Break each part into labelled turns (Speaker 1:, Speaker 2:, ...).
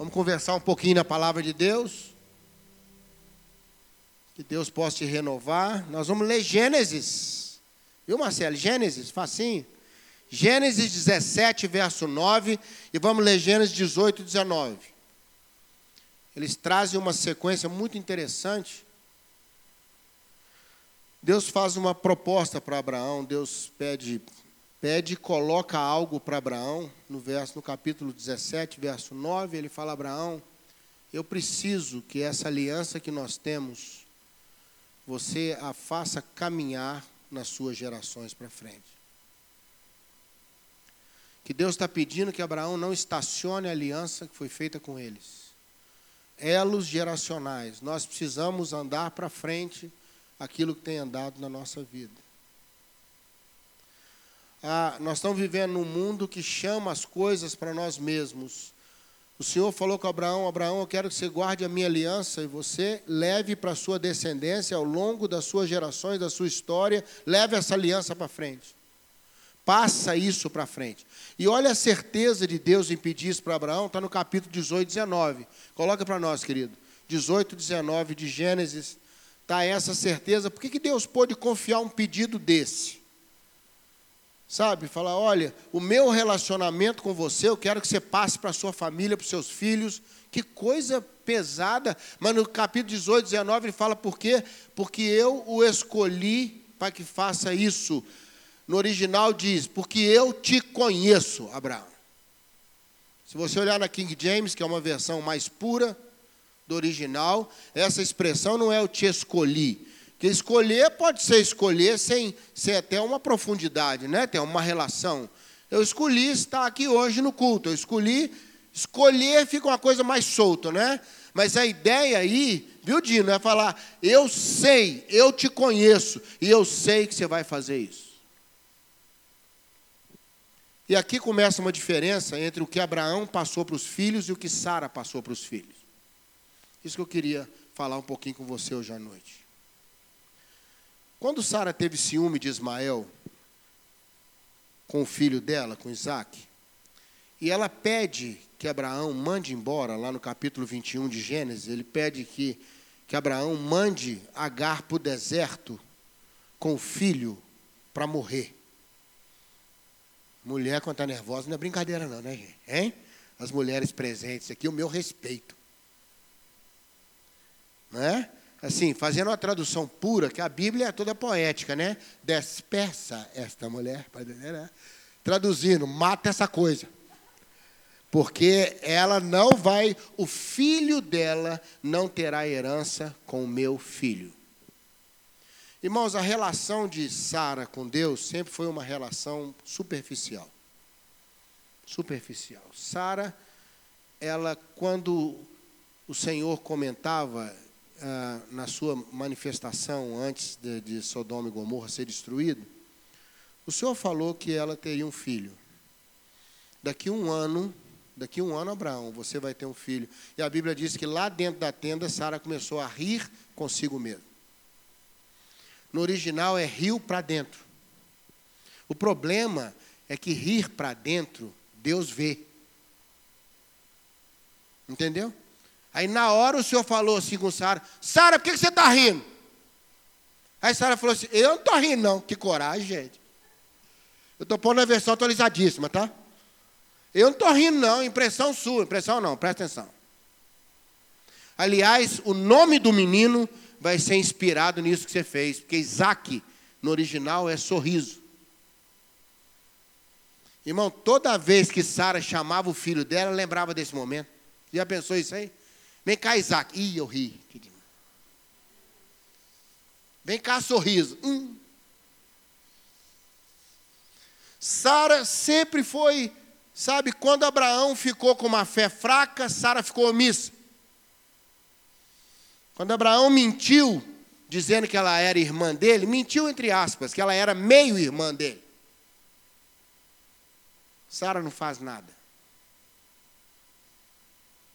Speaker 1: Vamos conversar um pouquinho na palavra de Deus. Que Deus possa te renovar. Nós vamos ler Gênesis. Viu, Marcelo? Gênesis, facinho. Gênesis 17, verso 9. E vamos ler Gênesis 18, 19. Eles trazem uma sequência muito interessante. Deus faz uma proposta para Abraão. Deus pede pede e coloca algo para Abraão, no verso no capítulo 17, verso 9, ele fala Abraão, eu preciso que essa aliança que nós temos você a faça caminhar nas suas gerações para frente. Que Deus está pedindo que Abraão não estacione a aliança que foi feita com eles. Elos geracionais, nós precisamos andar para frente aquilo que tem andado na nossa vida. Ah, nós estamos vivendo num mundo que chama as coisas para nós mesmos. O Senhor falou com Abraão: Abraão, eu quero que você guarde a minha aliança e você leve para a sua descendência, ao longo das suas gerações, da sua história, leve essa aliança para frente. Passa isso para frente. E olha a certeza de Deus em pedir isso para Abraão, está no capítulo 18, 19. Coloca para nós, querido. 18, 19 de Gênesis, está essa certeza. Por que, que Deus pôde confiar um pedido desse? Sabe, falar, olha, o meu relacionamento com você, eu quero que você passe para a sua família, para os seus filhos. Que coisa pesada. Mas no capítulo 18, 19, ele fala por quê? Porque eu o escolhi para que faça isso. No original diz, porque eu te conheço, Abraão. Se você olhar na King James, que é uma versão mais pura do original, essa expressão não é eu te escolhi, que escolher pode ser escolher sem, sem até uma profundidade, né? Tem uma relação. Eu escolhi estar aqui hoje no culto. Eu escolhi escolher fica uma coisa mais solta, né? Mas a ideia aí, viu, Dino, é falar: eu sei, eu te conheço e eu sei que você vai fazer isso. E aqui começa uma diferença entre o que Abraão passou para os filhos e o que Sara passou para os filhos. Isso que eu queria falar um pouquinho com você hoje à noite. Quando Sara teve ciúme de Ismael com o filho dela, com Isaac, e ela pede que Abraão mande embora, lá no capítulo 21 de Gênesis, ele pede que, que Abraão mande Agar para o deserto com o filho para morrer. Mulher, quando está nervosa, não é brincadeira, não, né, gente? Hein? As mulheres presentes aqui, o meu respeito. Não é? Assim, fazendo uma tradução pura, que a Bíblia é toda poética, né? Despeça esta mulher, né? traduzindo, mata essa coisa. Porque ela não vai, o filho dela não terá herança com o meu filho. Irmãos, a relação de Sara com Deus sempre foi uma relação superficial. Superficial. Sara, ela, quando o Senhor comentava ah, na sua manifestação antes de, de Sodoma e Gomorra ser destruído, o Senhor falou que ela teria um filho. Daqui um ano, daqui um ano, Abraão, você vai ter um filho. E a Bíblia diz que lá dentro da tenda, Sara começou a rir consigo mesmo. No original é rio para dentro. O problema é que rir para dentro, Deus vê. Entendeu? Aí na hora o senhor falou assim com Sara: Sara, por que você está rindo? Aí Sara falou assim: Eu não estou rindo, não. Que coragem, gente. Eu estou pondo a versão atualizadíssima, tá? Eu não estou rindo, não. Impressão sua. Impressão não, presta atenção. Aliás, o nome do menino vai ser inspirado nisso que você fez, porque Isaac, no original, é sorriso. Irmão, toda vez que Sara chamava o filho dela, lembrava desse momento. Já pensou isso aí? Vem cá, Isaac. Ih, eu ri. Vem cá, sorriso. Hum. Sara sempre foi, sabe, quando Abraão ficou com uma fé fraca, Sara ficou omissa. Quando Abraão mentiu, dizendo que ela era irmã dele, mentiu entre aspas, que ela era meio irmã dele. Sara não faz nada.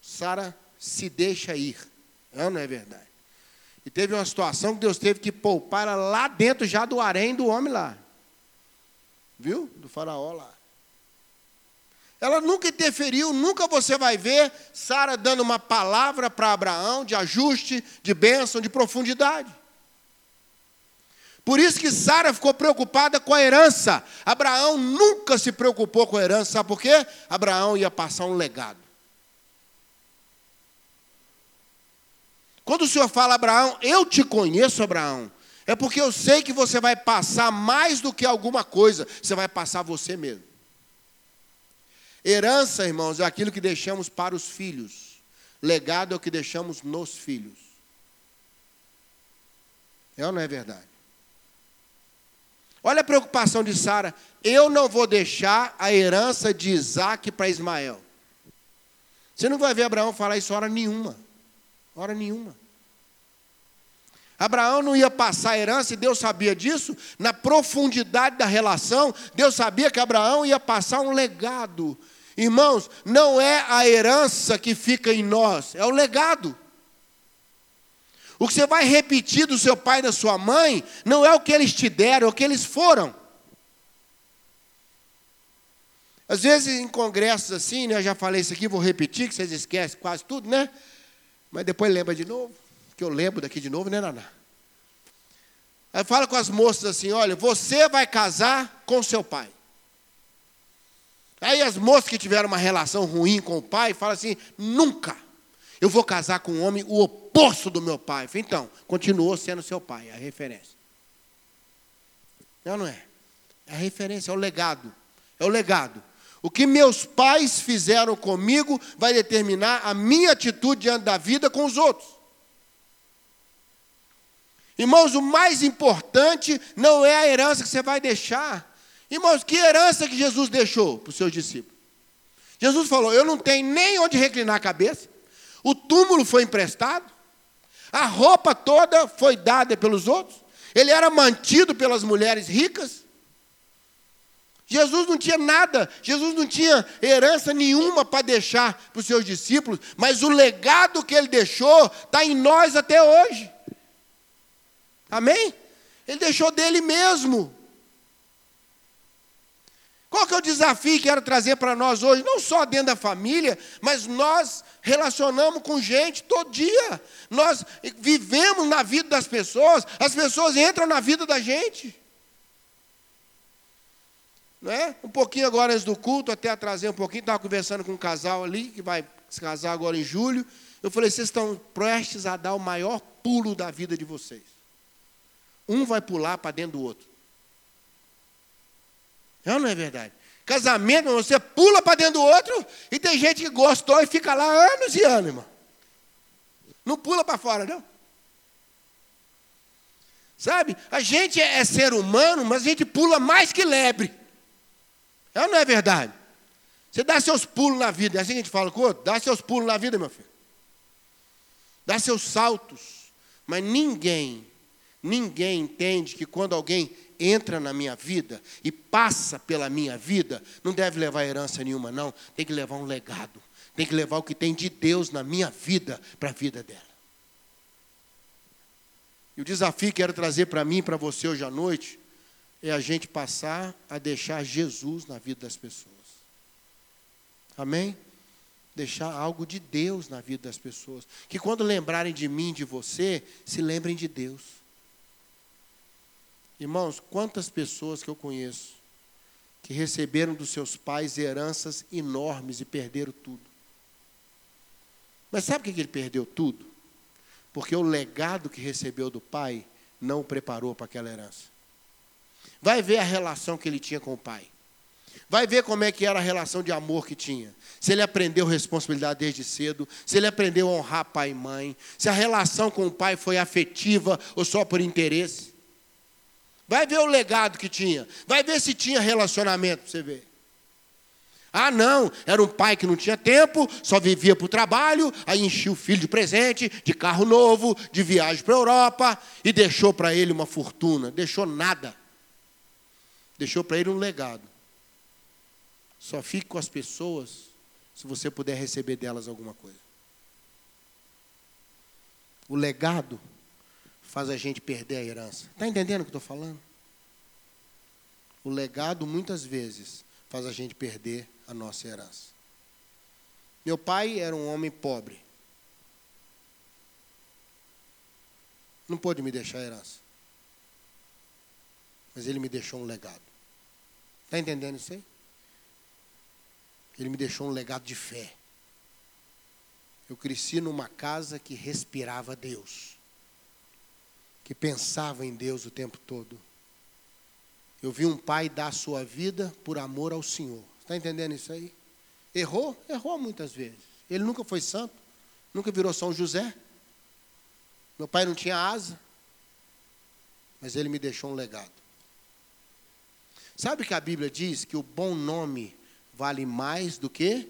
Speaker 1: Sara se deixa ir. Não, não é verdade. E teve uma situação que Deus teve que poupar lá dentro já do harém do homem lá. Viu? Do faraó lá. Ela nunca interferiu, nunca você vai ver Sara dando uma palavra para Abraão de ajuste, de bênção, de profundidade. Por isso que Sara ficou preocupada com a herança. Abraão nunca se preocupou com a herança, sabe por quê? Abraão ia passar um legado. Quando o Senhor fala, Abraão, eu te conheço, Abraão, é porque eu sei que você vai passar mais do que alguma coisa, você vai passar você mesmo. Herança, irmãos, é aquilo que deixamos para os filhos. Legado é o que deixamos nos filhos. É ou não é verdade? Olha a preocupação de Sara. Eu não vou deixar a herança de Isaac para Ismael. Você não vai ver Abraão falar isso hora nenhuma. Hora nenhuma. Abraão não ia passar a herança e Deus sabia disso. Na profundidade da relação, Deus sabia que Abraão ia passar um legado. Irmãos, não é a herança que fica em nós, é o legado. O que você vai repetir do seu pai e da sua mãe não é o que eles te deram, é o que eles foram. Às vezes em congressos assim, né, eu já falei isso aqui, vou repetir, que vocês esquecem quase tudo, né? Mas depois lembra de novo, que eu lembro daqui de novo, né, Naná? Aí fala com as moças assim: olha, você vai casar com seu pai. Aí as moças que tiveram uma relação ruim com o pai falam assim: nunca. Eu vou casar com um homem o oposto do meu pai. Então, continuou sendo seu pai, a referência. Não, não é? É a referência, é o legado. É o legado. O que meus pais fizeram comigo vai determinar a minha atitude diante da vida com os outros. Irmãos, o mais importante não é a herança que você vai deixar. Irmãos, que herança que Jesus deixou para os seus discípulos? Jesus falou: Eu não tenho nem onde reclinar a cabeça, o túmulo foi emprestado, a roupa toda foi dada pelos outros, ele era mantido pelas mulheres ricas. Jesus não tinha nada, Jesus não tinha herança nenhuma para deixar para os seus discípulos, mas o legado que ele deixou está em nós até hoje. Amém? Ele deixou dele mesmo. Qual que é o desafio que quero trazer para nós hoje? Não só dentro da família, mas nós relacionamos com gente todo dia. Nós vivemos na vida das pessoas, as pessoas entram na vida da gente. Não é? Um pouquinho agora antes do culto, até trazer um pouquinho, estava conversando com um casal ali, que vai se casar agora em julho. Eu falei, vocês estão prestes a dar o maior pulo da vida de vocês. Um vai pular para dentro do outro. Não, não é verdade? Casamento, você pula para dentro do outro e tem gente que gostou e fica lá anos e anos, irmão. Não pula para fora, não. Sabe? A gente é ser humano, mas a gente pula mais que lebre. É ou não é verdade? Você dá seus pulos na vida, é assim que a gente fala com o outro? Dá seus pulos na vida, meu filho. Dá seus saltos. Mas ninguém, ninguém entende que quando alguém entra na minha vida e passa pela minha vida, não deve levar herança nenhuma, não. Tem que levar um legado. Tem que levar o que tem de Deus na minha vida para a vida dela. E o desafio que quero trazer para mim e para você hoje à noite é a gente passar a deixar Jesus na vida das pessoas. Amém? Deixar algo de Deus na vida das pessoas. Que quando lembrarem de mim, de você, se lembrem de Deus. Irmãos, quantas pessoas que eu conheço que receberam dos seus pais heranças enormes e perderam tudo. Mas sabe por que ele perdeu tudo? Porque o legado que recebeu do pai não o preparou para aquela herança. Vai ver a relação que ele tinha com o pai. Vai ver como é que era a relação de amor que tinha. Se ele aprendeu responsabilidade desde cedo, se ele aprendeu a honrar pai e mãe, se a relação com o pai foi afetiva ou só por interesse. Vai ver o legado que tinha. Vai ver se tinha relacionamento para você ver. Ah, não, era um pai que não tinha tempo, só vivia para o trabalho, aí enchia o filho de presente, de carro novo, de viagem para a Europa, e deixou para ele uma fortuna. Deixou nada. Deixou para ele um legado. Só fique com as pessoas se você puder receber delas alguma coisa. O legado faz a gente perder a herança. Está entendendo o que estou falando? O legado, muitas vezes, faz a gente perder a nossa herança. Meu pai era um homem pobre. Não pôde me deixar herança. Mas ele me deixou um legado. Está entendendo isso aí? Ele me deixou um legado de fé. Eu cresci numa casa que respirava Deus, que pensava em Deus o tempo todo. Eu vi um pai dar sua vida por amor ao Senhor. Está entendendo isso aí? Errou? Errou muitas vezes. Ele nunca foi santo, nunca virou São José. Meu pai não tinha asa, mas ele me deixou um legado. Sabe que a Bíblia diz que o bom nome vale mais do que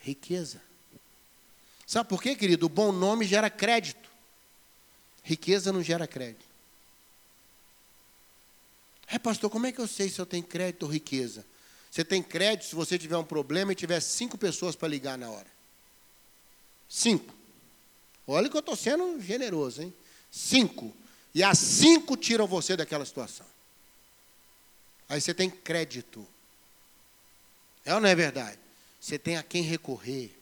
Speaker 1: riqueza? Sabe por quê, querido? O bom nome gera crédito. Riqueza não gera crédito. É, pastor, como é que eu sei se eu tenho crédito ou riqueza? Você tem crédito se você tiver um problema e tiver cinco pessoas para ligar na hora. Cinco. Olha que eu estou sendo generoso, hein? Cinco. E as cinco tiram você daquela situação. Aí você tem crédito. É ou não é verdade? Você tem a quem recorrer.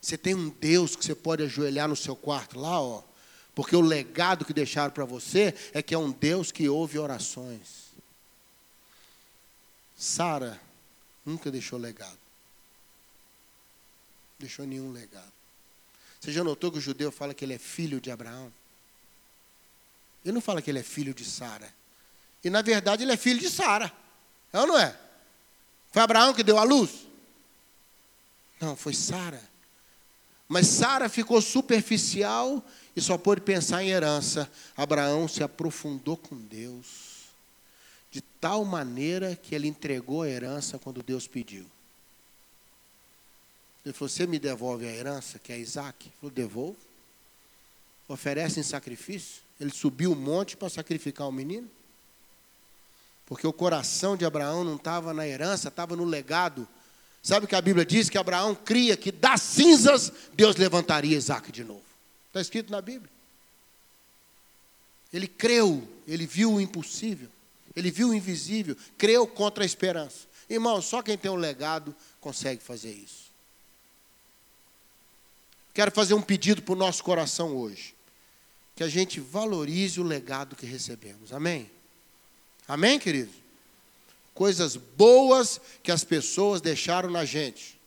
Speaker 1: Você tem um Deus que você pode ajoelhar no seu quarto lá, ó. Porque o legado que deixaram para você é que é um Deus que ouve orações. Sara nunca deixou legado. Deixou nenhum legado. Você já notou que o judeu fala que ele é filho de Abraão? Ele não fala que ele é filho de Sara. E na verdade ele é filho de Sara. É ou não é? Foi Abraão que deu a luz? Não, foi Sara. Mas Sara ficou superficial e só pôde pensar em herança. Abraão se aprofundou com Deus de tal maneira que ele entregou a herança quando Deus pediu. Ele falou: Você me devolve a herança, que é Isaac? Ele falou: Devolvo. Oferece em sacrifício. Ele subiu o monte para sacrificar o menino. Porque o coração de Abraão não estava na herança, estava no legado. Sabe que a Bíblia diz? Que Abraão cria que das cinzas Deus levantaria Isaac de novo. Está escrito na Bíblia. Ele creu, ele viu o impossível, ele viu o invisível, creu contra a esperança. Irmão, só quem tem um legado consegue fazer isso. Quero fazer um pedido para o nosso coração hoje. Que a gente valorize o legado que recebemos. Amém? Amém, querido? Coisas boas que as pessoas deixaram na gente.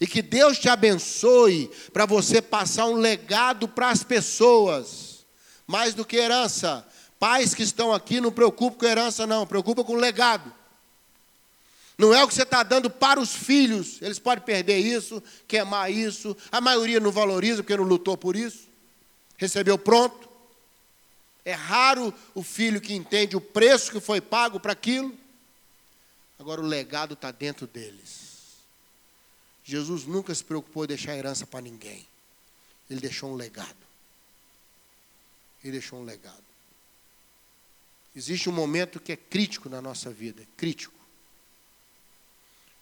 Speaker 1: E que Deus te abençoe para você passar um legado para as pessoas. Mais do que herança. Pais que estão aqui, não preocupa com herança, não. Preocupa com legado. Não é o que você está dando para os filhos. Eles podem perder isso, queimar isso. A maioria não valoriza porque não lutou por isso. Recebeu pronto. É raro o filho que entende o preço que foi pago para aquilo. Agora o legado está dentro deles. Jesus nunca se preocupou em deixar herança para ninguém. Ele deixou um legado. Ele deixou um legado. Existe um momento que é crítico na nossa vida, crítico.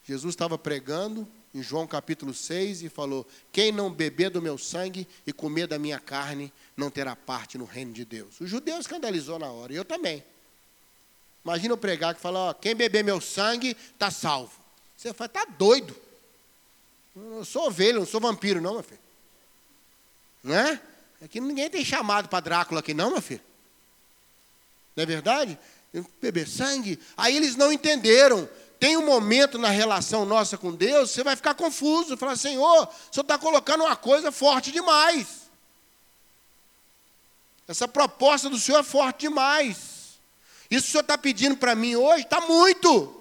Speaker 1: Jesus estava pregando em João capítulo 6 e falou: Quem não beber do meu sangue e comer da minha carne não terá parte no reino de Deus. O judeu escandalizou na hora, e eu também. Imagina eu pregar que fala: ó, Quem beber meu sangue está salvo. Você fala: Está doido. Eu sou ovelha, não sou vampiro, não, meu filho. Não é? Aqui ninguém tem chamado para Drácula aqui, não, meu filho. Não é verdade? Beber sangue. Aí eles não entenderam tem um momento na relação nossa com Deus, você vai ficar confuso, falar, Senhor, o Senhor está colocando uma coisa forte demais. Essa proposta do Senhor é forte demais. Isso que o Senhor está pedindo para mim hoje está muito.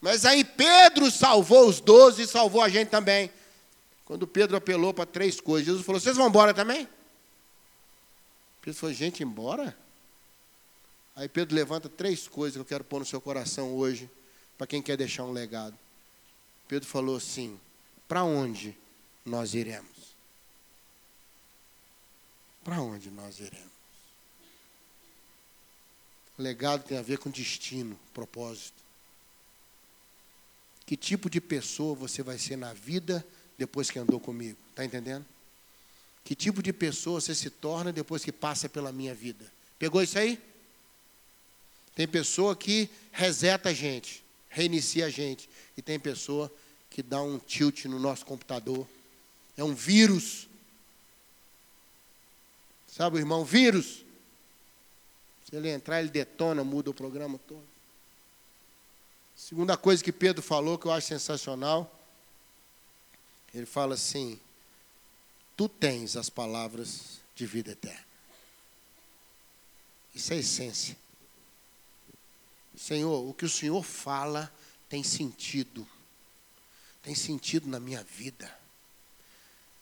Speaker 1: Mas aí Pedro salvou os doze e salvou a gente também. Quando Pedro apelou para três coisas, Jesus falou: Vocês vão embora também? Pedro falou: Gente, embora? Aí Pedro levanta três coisas que eu quero pôr no seu coração hoje para quem quer deixar um legado. Pedro falou assim: para onde nós iremos? Para onde nós iremos? Legado tem a ver com destino, propósito. Que tipo de pessoa você vai ser na vida depois que andou comigo? Está entendendo? Que tipo de pessoa você se torna depois que passa pela minha vida? Pegou isso aí? Tem pessoa que reseta a gente reinicia a gente. E tem pessoa que dá um tilt no nosso computador. É um vírus. Sabe irmão? Vírus. Se ele entrar, ele detona, muda o programa todo. Segunda coisa que Pedro falou, que eu acho sensacional, ele fala assim: Tu tens as palavras de vida eterna. Isso é a essência. Senhor, o que o Senhor fala tem sentido. Tem sentido na minha vida.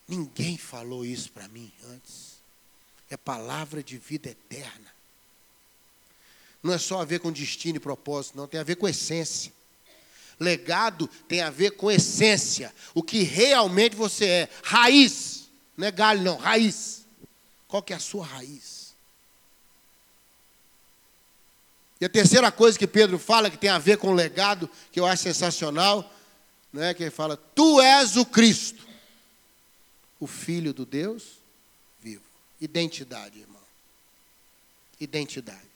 Speaker 1: Ninguém falou isso para mim antes. É palavra de vida eterna. Não é só a ver com destino e propósito, não, tem a ver com essência. Legado tem a ver com essência, o que realmente você é. Raiz, não é galho, não, raiz. Qual que é a sua raiz? E a terceira coisa que Pedro fala, que tem a ver com o legado, que eu acho sensacional, não é que ele fala: Tu és o Cristo, o Filho do Deus vivo. Identidade, irmão. Identidade.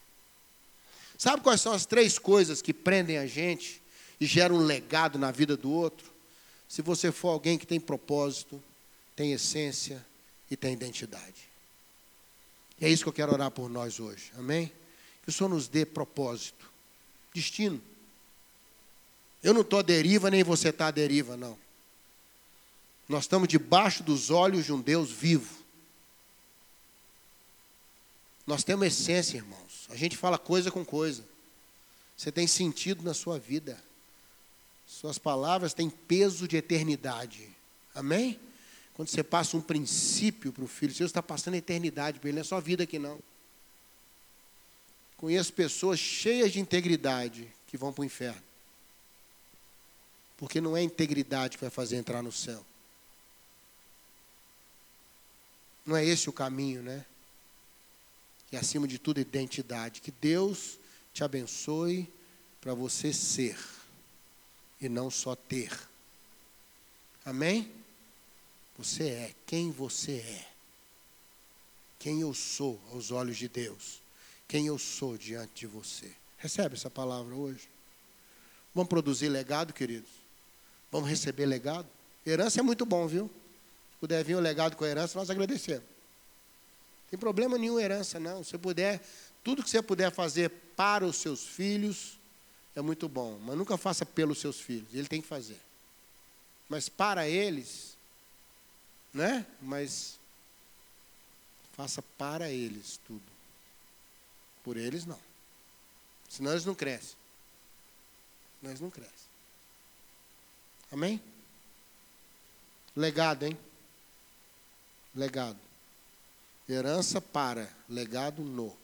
Speaker 1: Sabe quais são as três coisas que prendem a gente e geram um legado na vida do outro? Se você for alguém que tem propósito, tem essência e tem identidade. E é isso que eu quero orar por nós hoje. Amém? Que o Senhor nos dê propósito, destino. Eu não estou à deriva, nem você está à deriva, não. Nós estamos debaixo dos olhos de um Deus vivo. Nós temos essência, irmãos. A gente fala coisa com coisa. Você tem sentido na sua vida. Suas palavras têm peso de eternidade. Amém? Quando você passa um princípio para o filho, você está passando a eternidade para ele, não é só vida aqui não. Conheço pessoas cheias de integridade que vão para o inferno. Porque não é integridade que vai fazer entrar no céu. Não é esse o caminho, né? E acima de tudo, identidade. Que Deus te abençoe para você ser e não só ter. Amém? Você é quem você é. Quem eu sou aos olhos de Deus. Quem eu sou diante de você. Recebe essa palavra hoje. Vamos produzir legado, queridos? Vamos receber legado? Herança é muito bom, viu? Se puder vir o legado com a herança, nós agradecemos. Não tem problema nenhum herança, não. Se puder, tudo que você puder fazer para os seus filhos é muito bom. Mas nunca faça pelos seus filhos. Ele tem que fazer. Mas para eles, né? Mas faça para eles tudo. Por eles não. Senão eles não crescem. Senão eles não crescem. Amém? Legado, hein? Legado. Herança para, legado no.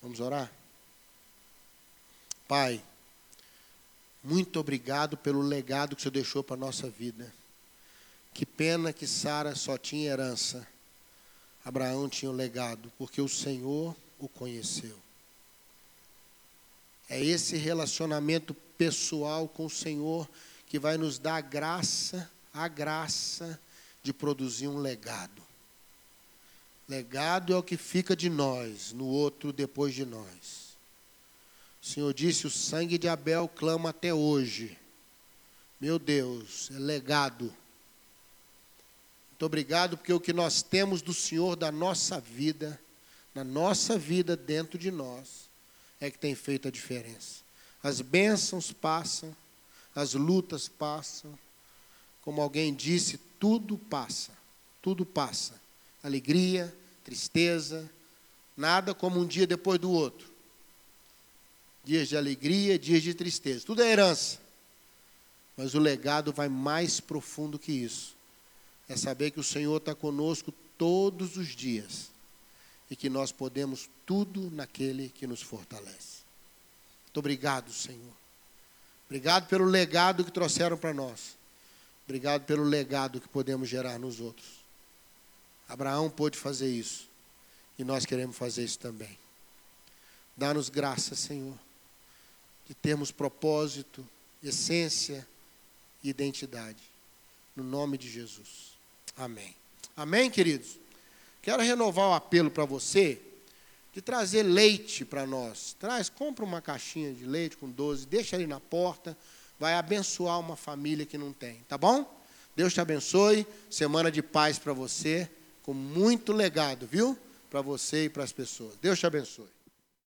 Speaker 1: Vamos orar? Pai, muito obrigado pelo legado que o Senhor deixou para a nossa vida. Que pena que Sara só tinha herança. Abraão tinha o legado, porque o Senhor o conheceu. É esse relacionamento pessoal com o Senhor que vai nos dar a graça, a graça de produzir um legado. Legado é o que fica de nós, no outro depois de nós. O Senhor disse: o sangue de Abel clama até hoje. Meu Deus, é legado. Muito obrigado, porque o que nós temos do Senhor da nossa vida, na nossa vida dentro de nós, é que tem feito a diferença. As bênçãos passam, as lutas passam. Como alguém disse, tudo passa, tudo passa. Alegria, tristeza, nada como um dia depois do outro. Dias de alegria, dias de tristeza, tudo é herança. Mas o legado vai mais profundo que isso é saber que o Senhor está conosco todos os dias e que nós podemos tudo naquele que nos fortalece. Muito obrigado, Senhor. Obrigado pelo legado que trouxeram para nós. Obrigado pelo legado que podemos gerar nos outros. Abraão pôde fazer isso e nós queremos fazer isso também. Dá-nos graça, Senhor, de termos propósito, essência e identidade. No nome de Jesus. Amém. Amém, queridos? Quero renovar o apelo para você de trazer leite para nós. Traz, compra uma caixinha de leite com 12, deixa ali na porta, vai abençoar uma família que não tem, tá bom? Deus te abençoe, semana de paz para você, com muito legado, viu? Para você e para as pessoas. Deus te abençoe.